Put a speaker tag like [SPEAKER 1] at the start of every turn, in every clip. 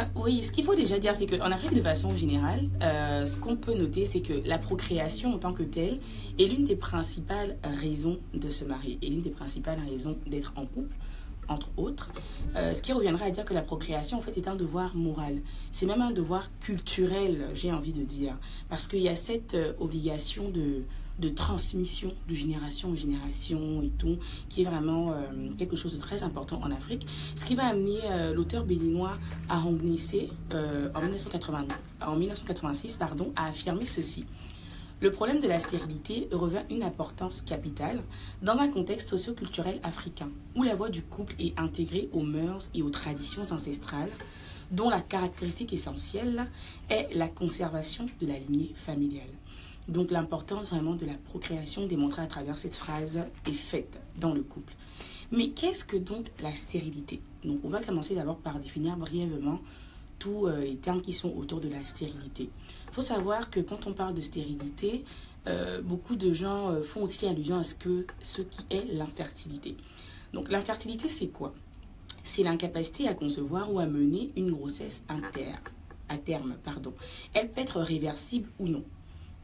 [SPEAKER 1] Euh, oui, ce qu'il faut déjà dire, c'est qu'en Afrique, de façon générale, euh, ce qu'on peut noter, c'est que la procréation en tant que telle est l'une des principales raisons de se marier et l'une des principales raisons d'être en couple, entre autres. Euh, ce qui reviendra à dire que la procréation, en fait, est un devoir moral. C'est même un devoir culturel, j'ai envie de dire, parce qu'il y a cette obligation de de transmission de génération en génération et tout, qui est vraiment euh, quelque chose de très important en Afrique. Ce qui va amener euh, l'auteur béninois à euh, en, 1980, en 1986 pardon, à affirmer ceci. Le problème de la stérilité revêt une importance capitale dans un contexte socio-culturel africain, où la voix du couple est intégrée aux mœurs et aux traditions ancestrales, dont la caractéristique essentielle est la conservation de la lignée familiale. Donc l'importance vraiment de la procréation démontrée à travers cette phrase est faite dans le couple. Mais qu'est-ce que donc la stérilité? Donc on va commencer d'abord par définir brièvement tous euh, les termes qui sont autour de la stérilité. Il faut savoir que quand on parle de stérilité, euh, beaucoup de gens euh, font aussi allusion à ce, que, ce qui est l'infertilité. Donc l'infertilité, c'est quoi? C'est l'incapacité à concevoir ou à mener une grossesse à terme. Pardon. Elle peut être réversible ou non.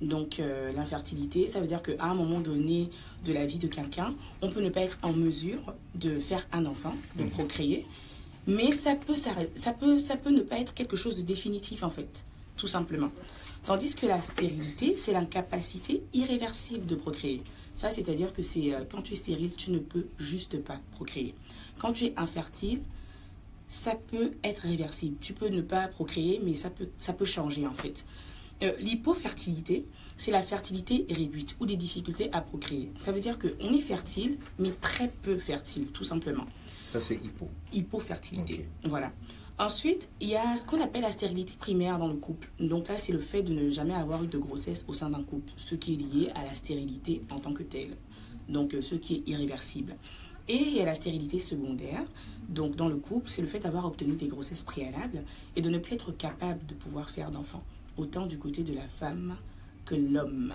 [SPEAKER 1] Donc euh, l'infertilité, ça veut dire qu'à un moment donné de la vie de quelqu'un, on peut ne pas être en mesure de faire un enfant, de mhm. procréer, mais ça peut, ça, peut, ça peut ne pas être quelque chose de définitif en fait, tout simplement. Tandis que la stérilité, c'est l'incapacité irréversible de procréer. Ça, c'est-à-dire que c'est euh, quand tu es stérile, tu ne peux juste pas procréer. Quand tu es infertile, ça peut être réversible. Tu peux ne pas procréer, mais ça peut, ça peut changer en fait. Euh, l'hypofertilité, c'est la fertilité réduite ou des difficultés à procréer. Ça veut dire qu'on est fertile, mais très peu fertile, tout simplement.
[SPEAKER 2] Ça, c'est hypo.
[SPEAKER 1] Hypofertilité. Voilà. Ensuite, il y a ce qu'on appelle la stérilité primaire dans le couple. Donc là, c'est le fait de ne jamais avoir eu de grossesse au sein d'un couple, ce qui est lié à la stérilité en tant que telle. Donc euh, ce qui est irréversible. Et il y a la stérilité secondaire. Donc dans le couple, c'est le fait d'avoir obtenu des grossesses préalables et de ne plus être capable de pouvoir faire d'enfants autant du côté de la femme que l'homme.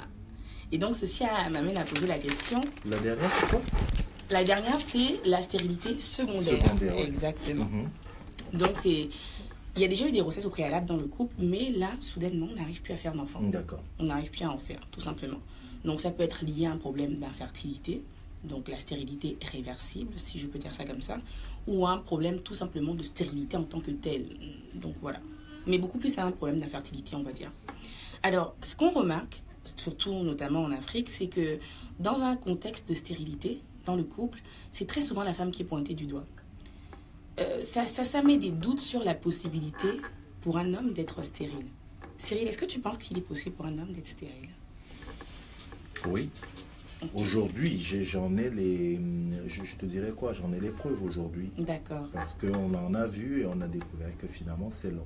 [SPEAKER 1] Et donc ceci m'amène à poser la question.
[SPEAKER 2] La dernière, c'est quoi?
[SPEAKER 1] La dernière, c'est la stérilité secondaire.
[SPEAKER 2] secondaire
[SPEAKER 1] Exactement. Mhm. Donc c'est... Il y a déjà eu des grossesses au préalable dans le couple, mais là, soudainement, on n'arrive plus à faire d'enfants.
[SPEAKER 2] D'accord.
[SPEAKER 1] On n'arrive plus à en faire, tout simplement. Donc ça peut être lié à un problème d'infertilité, donc la stérilité réversible, si je peux dire ça comme ça, ou un problème tout simplement de stérilité en tant que telle. Donc voilà mais beaucoup plus à un problème d'infertilité, on va dire. Alors, ce qu'on remarque, surtout notamment en Afrique, c'est que dans un contexte de stérilité, dans le couple, c'est très souvent la femme qui est pointée du doigt. Euh, ça, ça, ça met des doutes sur la possibilité pour un homme d'être stérile. Cyril, est-ce que tu penses qu'il est possible pour un homme d'être stérile?
[SPEAKER 2] Oui. Aujourd'hui, j'en ai les. Je, te dirais quoi? J'en ai les preuves aujourd'hui.
[SPEAKER 1] D'accord.
[SPEAKER 2] Parce qu'on en a vu et on a découvert que finalement, c'est l'homme.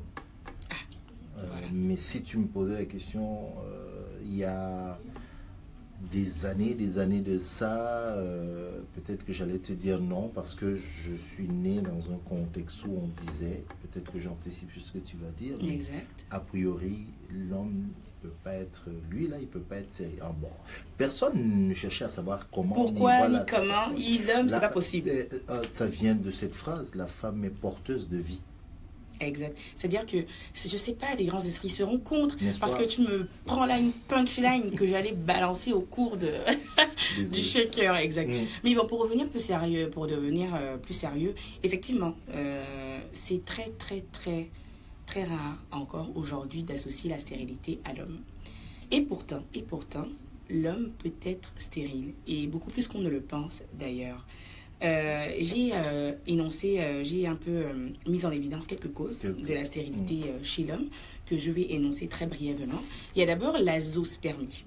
[SPEAKER 2] Euh, mais si tu me posais la question, euh, il y a des années, des années de ça, euh, peut-être que j'allais te dire non parce que je suis né dans un contexte où on disait, peut-être que j'anticipe ce que tu vas dire,
[SPEAKER 1] mais exact.
[SPEAKER 2] a priori, l'homme ne peut pas être, lui là, il peut pas être sérieux. Ah, bon, personne ne cherchait à savoir comment.
[SPEAKER 1] Pourquoi, ni, comment, l'homme, c'est pas possible.
[SPEAKER 2] ça vient de cette phrase, la femme est porteuse de vie.
[SPEAKER 1] Exact. C'est-à-dire que, je sais pas, les grands esprits seront contre. Parce que tu me prends là une punchline que j'allais balancer au cours de, du shaker. Exact. Mm. Mais bon, pour revenir plus sérieux, pour devenir euh, plus sérieux, effectivement, euh, c'est très, très, très, très rare encore aujourd'hui d'associer la stérilité à l'homme. Et pourtant, et pourtant, l'homme peut être stérile. Et beaucoup plus qu'on ne le pense d'ailleurs. Euh, j'ai euh, énoncé, euh, j'ai un peu mis en évidence quelques causes de la stérilité chez l'homme que je vais énoncer très brièvement. Il y a d'abord la zoospermie.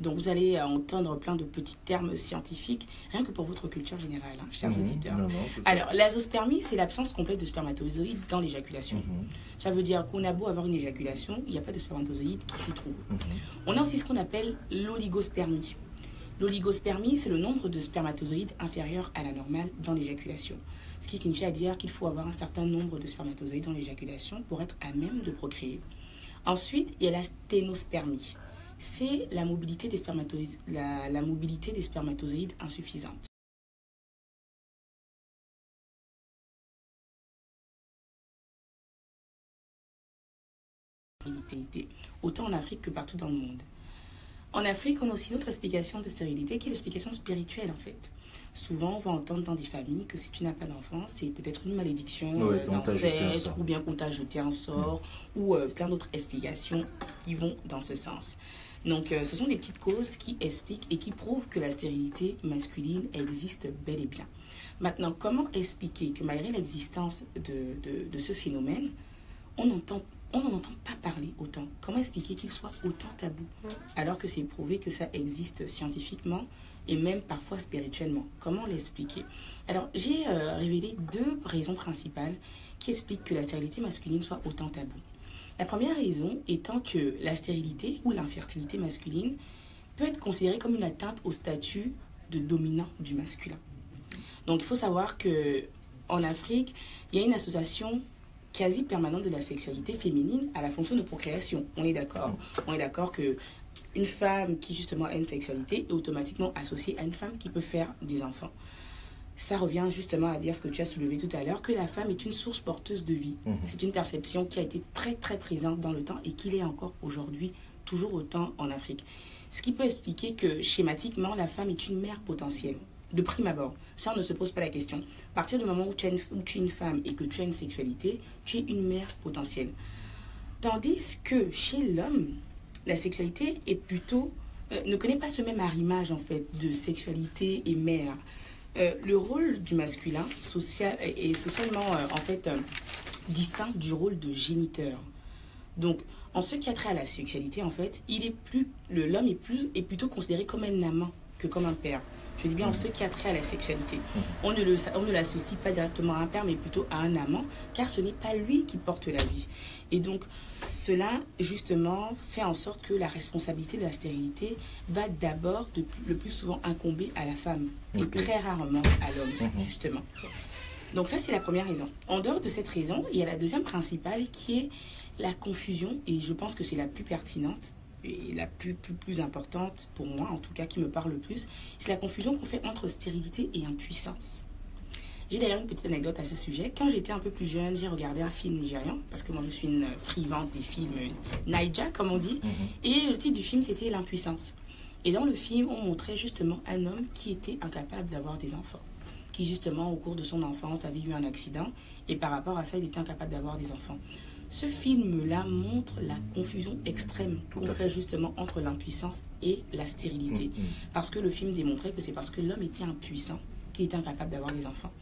[SPEAKER 1] Donc vous allez entendre plein de petits termes scientifiques, rien que pour votre culture générale, hein, chers mm-hmm. auditeurs. Alors, la zoospermie, c'est l'absence complète de spermatozoïdes dans l'éjaculation. Mm-hmm. Ça veut dire qu'on a beau avoir une éjaculation, il n'y a pas de spermatozoïdes qui s'y trouvent. Mm-hmm. On a aussi ce qu'on appelle l'oligospermie. L'oligospermie, c'est le nombre de spermatozoïdes inférieur à la normale dans l'éjaculation. Ce qui signifie à dire qu'il faut avoir un certain nombre de spermatozoïdes dans l'éjaculation pour être à même de procréer. Ensuite, il y a la sténospermie. C'est la mobilité des spermatozoïdes, la mobilité des spermatozoïdes insuffisante. autant en Afrique que partout dans le monde. En Afrique, on a aussi une autre explication de stérilité qui est l'explication spirituelle en fait. Souvent, on va entendre dans des familles que si tu n'as pas d'enfant, c'est peut-être une malédiction
[SPEAKER 2] Ouais,
[SPEAKER 1] d'ancêtre, ou bien qu'on t'a jeté un sort, ou euh, plein d'autres explications qui vont dans ce sens. Donc, euh, ce sont des petites causes qui expliquent et qui prouvent que la stérilité masculine existe bel et bien. Maintenant, comment expliquer que malgré l'existence de, de, de ce phénomène, on n'entend on n'en entend pas parler autant. Comment expliquer qu'il soit autant tabou alors que c'est prouvé que ça existe scientifiquement et même parfois spirituellement? Comment l'expliquer? Alors, j'ai euh, révélé deux raisons principales qui expliquent que la stérilité masculine soit autant tabou. La première raison étant que la stérilité ou l'infertilité masculine peut être considérée comme une atteinte au statut de dominant du masculin. Donc il faut savoir que en Afrique, il y a une association quasi permanente de la sexualité féminine à la fonction de procréation. On est d'accord. On est d'accord que une femme qui justement a une sexualité est automatiquement associée à une femme qui peut faire des enfants. Ça revient justement à dire ce que tu as soulevé tout à l'heure, que la femme est une source porteuse de vie.
[SPEAKER 2] Mhm.
[SPEAKER 1] C'est une perception qui a été très très présente dans le temps et qui l'est encore aujourd'hui, toujours autant en Afrique. Ce qui peut expliquer que schématiquement, la femme est une mère potentielle. De prime abord, ça on ne se pose pas la question. À partir du moment où tu, as une, es une femme et que tu as une sexualité, tu es une mère potentielle. Tandis que chez l'homme, la sexualité est plutôt euh, ne connaît pas ce même arrimage en fait de sexualité et mère. Euh, le rôle du masculin social est socialement euh, en fait distinct du rôle de géniteur. Donc, en ce qui a trait à la sexualité, en fait, il est plus l'homme est est plutôt considéré comme un amant que comme un père. Je dis bien en ce qui a trait à la sexualité. On ne le- on ne l'associe pas directement à un père, mais plutôt à un amant, car ce n'est pas lui qui porte la vie. Et donc, cela, justement, fait en sorte que la responsabilité de la stérilité va d'abord, de- le plus souvent, incomber à la femme, et très rarement à l'homme,
[SPEAKER 2] Mhm.
[SPEAKER 1] justement. Donc ça, c'est la première raison. En dehors de cette raison, il y a la deuxième principale qui est la confusion, et je pense que c'est la plus pertinente et la plus, plus, plus importante pour moi, en tout cas qui me parle le plus, c'est la confusion qu'on fait entre stérilité et impuissance. J'ai d'ailleurs une petite anecdote à ce sujet. Quand j'étais un peu plus jeune, j'ai regardé un film nigérian, parce que moi je suis une frivante des films Naija, comme on dit,
[SPEAKER 2] Mhm.
[SPEAKER 1] et le titre du film c'était L'impuissance. Et dans le film, on montrait justement un homme qui était incapable d'avoir des enfants, qui justement au cours de son enfance avait eu un accident, et par rapport à ça, il était incapable d'avoir des enfants. Ce film-là montre la confusion extrême qu'on fait
[SPEAKER 2] fait.
[SPEAKER 1] justement entre l'impuissance et la stérilité.
[SPEAKER 2] Mhm.
[SPEAKER 1] Parce que le film démontrait que c'est parce que l'homme était impuissant qu'il était incapable d'avoir des enfants.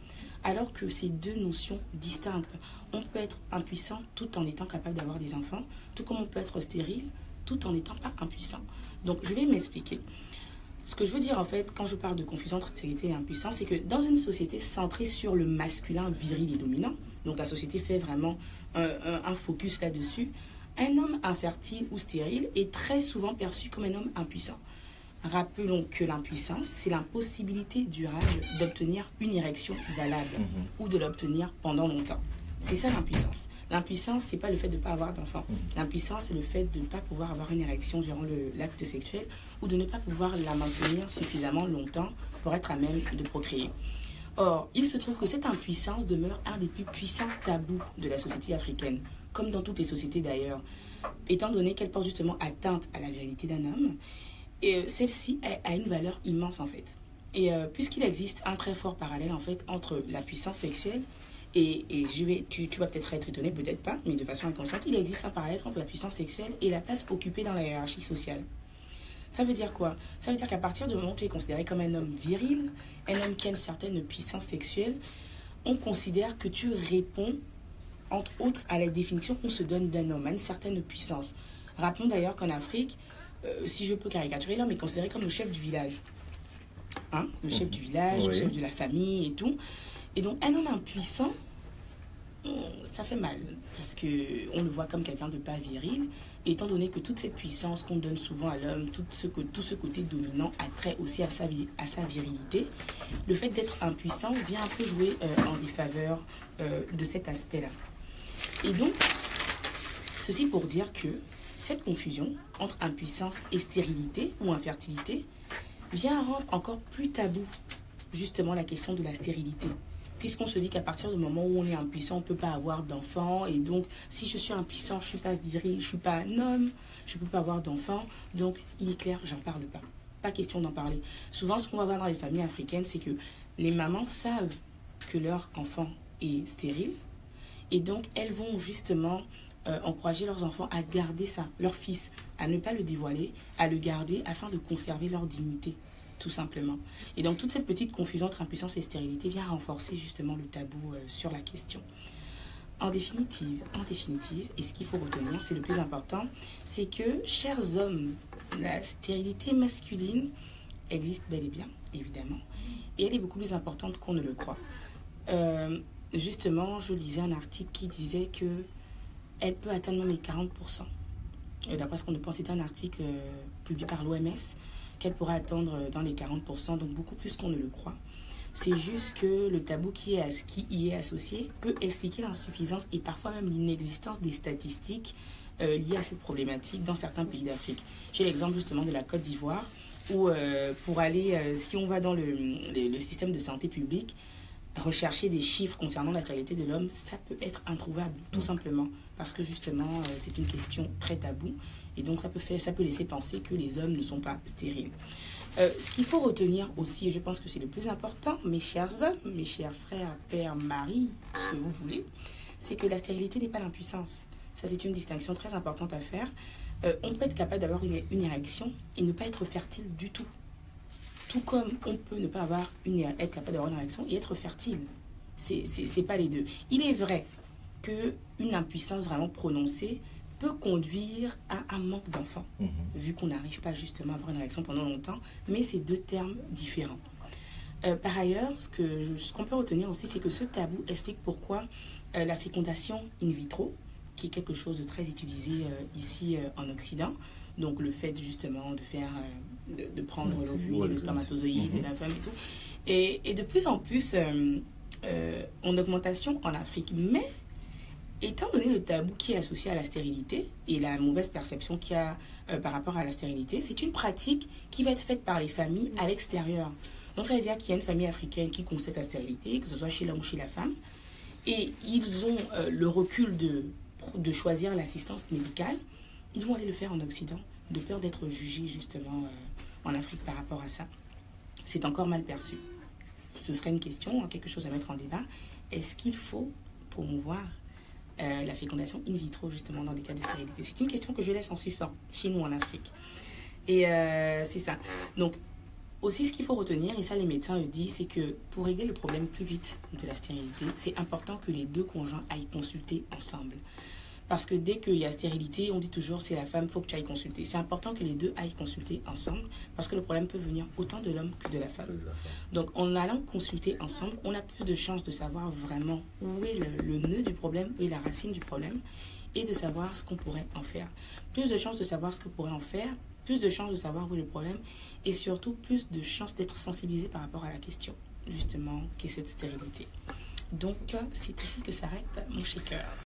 [SPEAKER 1] Alors que c'est deux notions distinctes. On peut être impuissant tout en étant capable d'avoir des enfants, tout comme on peut être stérile tout en n'étant pas impuissant. Donc je vais m'expliquer. Ce que je veux dire en fait quand je parle de confusion entre stérilité et impuissance, c'est que dans une société centrée sur le masculin viril et dominant, donc la société fait vraiment un, un- un focus là-dessus, un homme infertile ou stérile est très souvent perçu comme un homme impuissant. Rappelons que l'impuissance, c'est l'impossibilité durable d'obtenir une érection valable
[SPEAKER 2] Mhm.
[SPEAKER 1] ou de l'obtenir pendant longtemps. C'est ça l'impuissance. L'impuissance, c'est pas le fait de ne pas avoir d'enfant.
[SPEAKER 2] Mhm.
[SPEAKER 1] L'impuissance, c'est le fait de ne pas pouvoir avoir une érection durant l'acte sexuel ou de ne pas pouvoir la maintenir suffisamment longtemps pour être à même de procréer. Or, il se trouve que cette impuissance demeure un des plus puissants tabous de la société africaine, comme dans toutes les sociétés d'ailleurs, étant donné qu'elle porte justement atteinte à la virilité d'un homme, et euh, celle-ci a, une valeur immense en fait. Et euh, puisqu'il existe un très fort parallèle en fait entre la puissance sexuelle et, tu vas peut-être être étonné, peut-être pas, mais de façon inconsciente, il existe un parallèle entre la puissance sexuelle et la place occupée dans la hiérarchie sociale. Ça veut dire quoi? Ça veut dire qu'à partir du moment où tu es considéré comme un homme viril, un homme qui a une certaine puissance sexuelle, on considère que tu réponds, entre autres, à la définition qu'on se donne d'un homme, à une certaine puissance. Rappelons d'ailleurs qu'en Afrique, euh, si je peux caricaturer, l'homme est considéré comme le chef du village. Hein? Le chef du village, le chef de la famille et tout. Et donc, un homme impuissant, hum, ça fait mal parce que on le voit comme quelqu'un de pas viril. Étant donné que toute cette puissance qu'on donne souvent à l'homme, tout ce, côté dominant a trait aussi à sa, vi- à sa virilité, le fait d'être impuissant vient un peu jouer euh, en défaveur euh, de cet aspect-là. Et donc, ceci pour dire que cette confusion entre impuissance et stérilité ou infertilité vient rendre encore plus tabou justement la question de la stérilité. Puisqu'on se dit qu'à partir du moment où on est impuissant, on ne peut pas avoir d'enfant. Et donc, si je suis impuissant, je ne suis pas viril, je ne suis pas un homme, je ne peux pas avoir d'enfant. Donc, il est clair, j'en parle pas. Pas question d'en parler. Souvent, ce qu'on va voir dans les familles africaines, c'est que les mamans savent que leur enfant est stérile. Et donc, elles vont justement euh, encourager leurs enfants à garder ça, leur fils, à ne pas le dévoiler, à le garder afin de conserver leur dignité tout simplement. Et donc toute cette petite confusion entre impuissance et stérilité vient renforcer justement le tabou euh, sur la question. En définitive, en définitive, et ce qu'il faut retenir, c'est le plus important, c'est que, chers hommes, la stérilité masculine existe bel et bien, évidemment, et elle est beaucoup plus importante qu'on ne le croit. Euh, justement, je lisais un article qui disait que elle peut atteindre les 40%. D'après ce qu'on pense, c'est un article euh, publié par l'OMS qu'elle pourra atteindre dans les 40%, donc beaucoup plus qu'on ne le croit. C'est juste que le tabou qui, est, qui y est associé peut expliquer l'insuffisance et parfois même l'inexistence des statistiques euh, liées à cette problématique dans certains pays d'Afrique. J'ai l'exemple justement de la Côte d'Ivoire où euh, pour aller, euh, si on va dans le, le, système de santé publique, rechercher des chiffres concernant la stérilité de l'homme, ça peut être introuvable, tout simplement, parce que justement, c'est une question très taboue. Et donc, ça peut, faire, ça peut laisser penser que les hommes ne sont pas stériles. Euh, ce qu'il faut retenir aussi, et je pense que c'est le plus important, mes chers hommes, mes chers frères, pères, maris, ce que vous voulez, c'est que la stérilité n'est pas l'impuissance. Ça, c'est une distinction très importante à faire. Euh, on peut être capable d'avoir une, une, érection et ne pas être fertile du tout. Tout comme on peut ne pas avoir une, être capable d'avoir une érection et être fertile. C'est pas les deux. Il est vrai qu'une impuissance vraiment prononcée peut conduire à un manque d'enfants, mhm. vu qu'on n'arrive pas justement à avoir une réaction pendant longtemps, mais c'est deux termes différents. Euh, par ailleurs, ce qu'on ce qu'on peut retenir aussi, c'est que ce tabou explique pourquoi euh, la fécondation in vitro, qui est quelque chose de très utilisé euh, ici en Occident, donc le fait justement de faire, de, prendre l'ovule, le spermatozoïde et la femme et tout, et, et de plus en plus en augmentation en Afrique. Mais étant donné le tabou qui est associé à la stérilité et la mauvaise perception qu'il y a euh, par rapport à la stérilité, c'est une pratique qui va être faite par les familles à l'extérieur. Donc ça veut dire qu'il y a une famille africaine qui concède la stérilité, que ce soit chez l'homme ou chez la femme, et ils ont euh, le recul de, de choisir l'assistance médicale, ils vont aller le faire en Occident, de peur d'être jugés justement euh, en Afrique par rapport à ça. C'est encore mal perçu. Ce serait une question, quelque chose à mettre en débat. Est-ce qu'il faut promouvoir euh, la fécondation in vitro, justement, dans des cas de stérilité C'est une question que je laisse en suspens chez nous en Afrique. Et euh, c'est ça. Donc, aussi, ce qu'il faut retenir, et ça les médecins le disent, c'est que pour régler le problème plus vite de la stérilité, c'est important que les deux conjoints aillent consulter ensemble. Parce que dès qu'il y a stérilité, on dit toujours c'est la femme, il faut que tu ailles consulter. C'est important que les deux aillent consulter ensemble parce que le problème peut venir autant de l'homme que de la femme. Donc en allant consulter ensemble, on a plus de chances de savoir vraiment où est le, nœud du problème, où est la racine du problème et de savoir ce qu'on pourrait en faire. Plus de chances de savoir ce qu'on pourrait en faire, plus de chances de savoir où est le problème et surtout plus de chances d'être sensibilisé par rapport à la question justement qu'est cette stérilité. Donc c'est ici que s'arrête mon shaker.